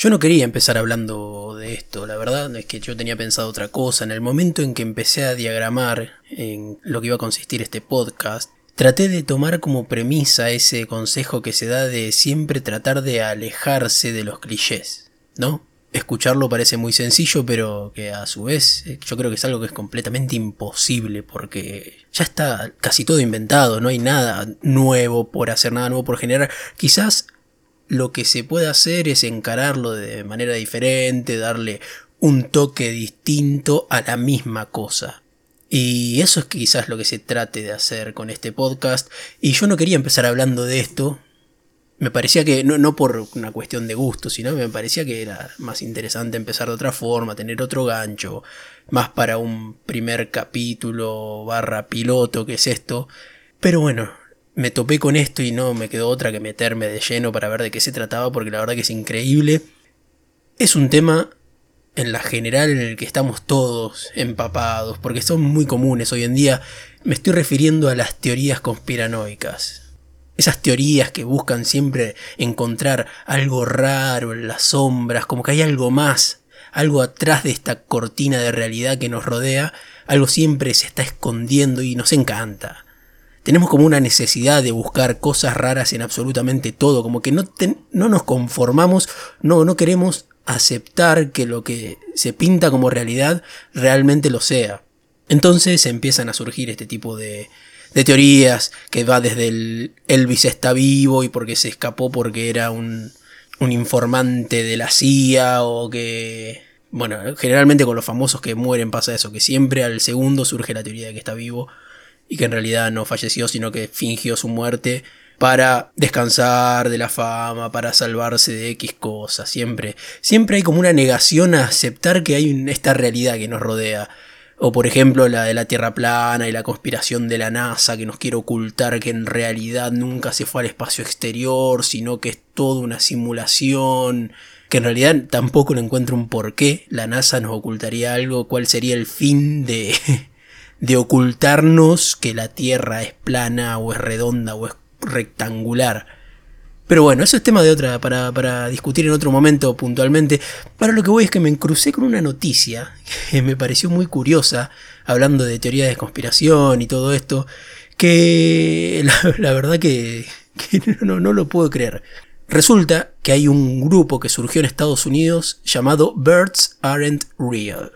Yo no quería empezar hablando de esto, la verdad es que yo tenía pensado otra cosa. En el momento en que empecé a diagramar en lo que iba a consistir este podcast, traté de tomar como premisa ese consejo que se da de siempre tratar de alejarse de los clichés, ¿no? Escucharlo parece muy sencillo, pero que a su vez eh, yo creo que es algo que es completamente imposible porque ya está casi todo inventado, no hay nada nuevo por hacer, nada nuevo por generar. Quizás lo que se puede hacer es encararlo de manera diferente, darle un toque distinto a la misma cosa. Y eso es quizás lo que se trate de hacer con este podcast. Y yo no quería empezar hablando de esto. Me parecía que, no, no por una cuestión de gusto, sino me parecía que era más interesante empezar de otra forma, tener otro gancho, más para un primer capítulo barra piloto que es esto. Pero bueno, me topé con esto y no me quedó otra que meterme de lleno para ver de qué se trataba, porque la verdad que es increíble. Es un tema en la general en el que estamos todos empapados, porque son muy comunes hoy en día. Me estoy refiriendo a las teorías conspiranoicas. Esas teorías que buscan siempre encontrar algo raro en las sombras, como que hay algo más, algo atrás de esta cortina de realidad que nos rodea, algo siempre se está escondiendo y nos encanta tenemos como una necesidad de buscar cosas raras en absolutamente todo, como que no, no nos conformamos, no, no queremos aceptar que lo que se pinta como realidad realmente lo sea. Entonces empiezan a surgir este tipo de, de teorías que va desde el Elvis está vivo y porque se escapó porque era un, un informante de la CIA o que... Bueno, generalmente con los famosos que mueren pasa eso, que siempre al segundo surge la teoría de que está vivo y que en realidad no falleció, sino que fingió su muerte para descansar de la fama, para salvarse de X cosas. Siempre, siempre hay como una negación a aceptar que hay esta realidad que nos rodea. O por ejemplo la de la Tierra plana y la conspiración de la NASA que nos quiere ocultar que en realidad nunca se fue al espacio exterior, sino que es toda una simulación, que en realidad tampoco le encuentro un porqué. La NASA nos ocultaría algo, cuál sería el fin de, de ocultarnos que la Tierra es plana o es redonda o es rectangular. Pero bueno, eso es tema de otra, para, para, discutir en otro momento puntualmente. Para lo que voy es que me crucé con una noticia que me pareció muy curiosa, hablando de teoría de conspiración y todo esto, que la, verdad que, no, no lo puedo creer. Resulta que hay un grupo que surgió en Estados Unidos llamado Birds Aren't Real.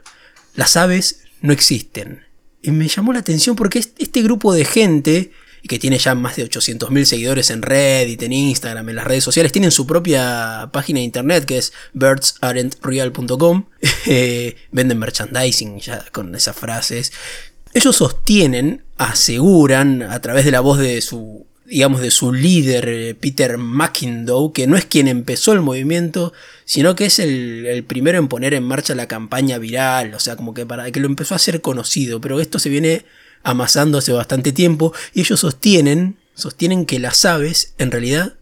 Las aves no existen. Y me llamó la atención porque este grupo de gente, que tiene ya más de 800.000 seguidores en Reddit, en Instagram, en las redes sociales, tienen su propia página de internet que es birdsaren'treal.com. Eh, venden merchandising ya con esas frases. Ellos sostienen, aseguran a través de la voz de su digamos, de su líder, eh, Peter McIndoe, que no es quien empezó el movimiento, sino que es el, primero en poner en marcha la campaña viral, o sea, como que para que lo empezó a ser conocido, pero esto se viene amasando hace bastante tiempo y ellos sostienen, sostienen que las aves en realidad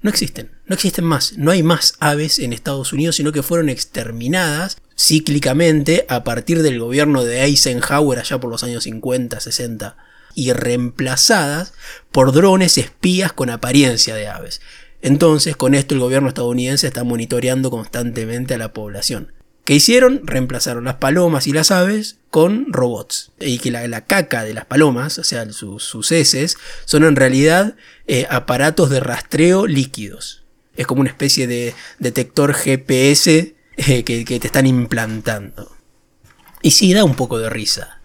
no existen, no existen más, no hay más aves en Estados Unidos, sino que fueron exterminadas cíclicamente a partir del gobierno de Eisenhower allá por los años 50, 60 y reemplazadas por drones espías con apariencia de aves. Entonces, con esto el gobierno estadounidense está monitoreando constantemente a la población. ¿Qué hicieron? Reemplazaron las palomas y las aves con robots. Y que la, caca de las palomas, o sea, sus, heces, son en realidad eh, aparatos de rastreo líquidos. Es como una especie de detector GPS eh, que, que te están implantando. Y sí, da un poco de risa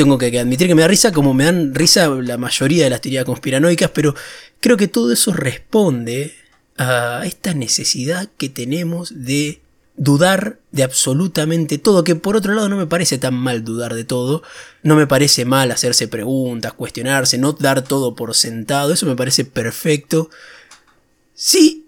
tengo que admitir que me da risa, como me dan risa la mayoría de las teorías conspiranoicas, pero creo que todo eso responde a esta necesidad que tenemos de dudar de absolutamente todo, que por otro lado no me parece tan mal dudar de todo, no me parece mal hacerse preguntas, cuestionarse, no dar todo por sentado, eso me parece perfecto. Sí,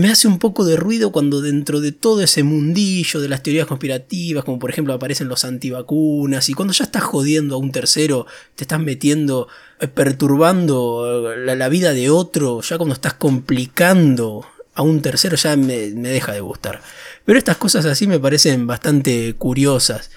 me hace un poco de ruido cuando dentro de todo ese mundillo de las teorías conspirativas, como por ejemplo aparecen los antivacunas, y cuando ya estás jodiendo a un tercero, te estás metiendo, eh, perturbando eh, la, vida de otro, ya cuando estás complicando a un tercero, ya me, deja de gustar. Pero estas cosas así me parecen bastante curiosas.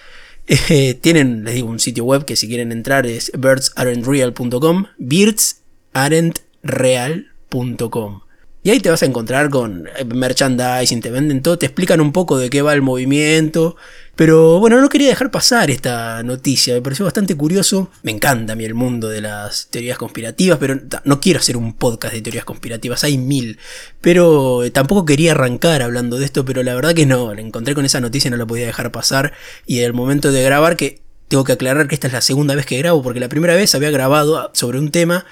Eh, tienen, les digo, un sitio web que si quieren entrar es birdsaren'treal.com, birdsaren'treal.com. Y ahí te vas a encontrar con eh, merchandising, te venden todo, te explican un poco de qué va el movimiento. Pero bueno, no quería dejar pasar esta noticia, me pareció bastante curioso. Me encanta a mí el mundo de las teorías conspirativas, pero no quiero hacer un podcast de teorías conspirativas, hay mil. Pero eh, tampoco quería arrancar hablando de esto, pero la verdad que no, encontré con esa noticia y no la podía dejar pasar. Y el momento de grabar, que tengo que aclarar que esta es la segunda vez que grabo, porque la primera vez había grabado sobre un tema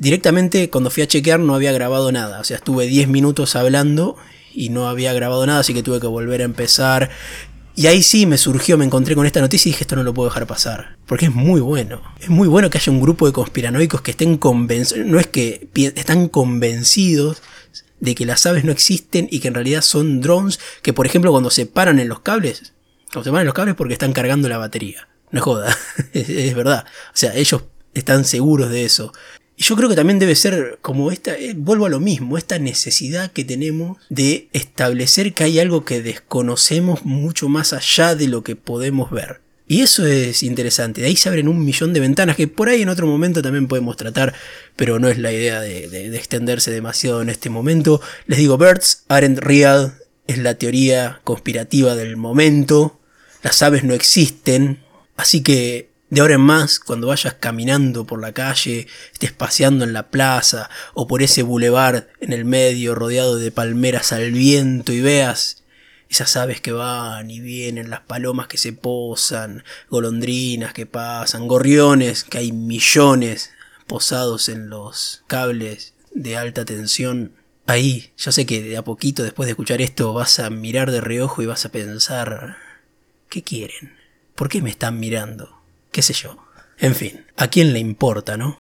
directamente cuando fui a chequear no había grabado nada. O sea, estuve 10 minutos hablando y no había grabado nada, así que tuve que volver a empezar. Y ahí sí me surgió, me encontré con esta noticia y dije esto no lo puedo dejar pasar. Porque es muy bueno. Es muy bueno que haya un grupo de conspiranoicos que estén convencidos, no es que están convencidos de que las aves no existen y que en realidad son drones que por ejemplo cuando se paran en los cables, cuando se paran en los cables porque están cargando la batería. No es joda, es verdad. O sea, ellos están seguros de eso. Y yo creo que también debe ser como esta, eh, vuelvo a lo mismo, esta necesidad que tenemos de establecer que hay algo que desconocemos mucho más allá de lo que podemos ver. Y eso es interesante, de ahí se abren un millón de ventanas que por ahí en otro momento también podemos tratar, pero no es la idea de, de extenderse demasiado en este momento. Les digo, Birds aren't real, es la teoría conspirativa del momento, las aves no existen, así que de ahora en más, cuando vayas caminando por la calle, estés paseando en la plaza o por ese bulevar en el medio rodeado de palmeras al viento y veas esas aves que van y vienen, las palomas que se posan, golondrinas que pasan, gorriones, que hay millones posados en los cables de alta tensión. Ahí, yo sé que de a poquito después de escuchar esto vas a mirar de reojo y vas a pensar, ¿qué quieren? ¿Por qué me están mirando? Qué sé yo. En fin, ¿a quién le importa, no?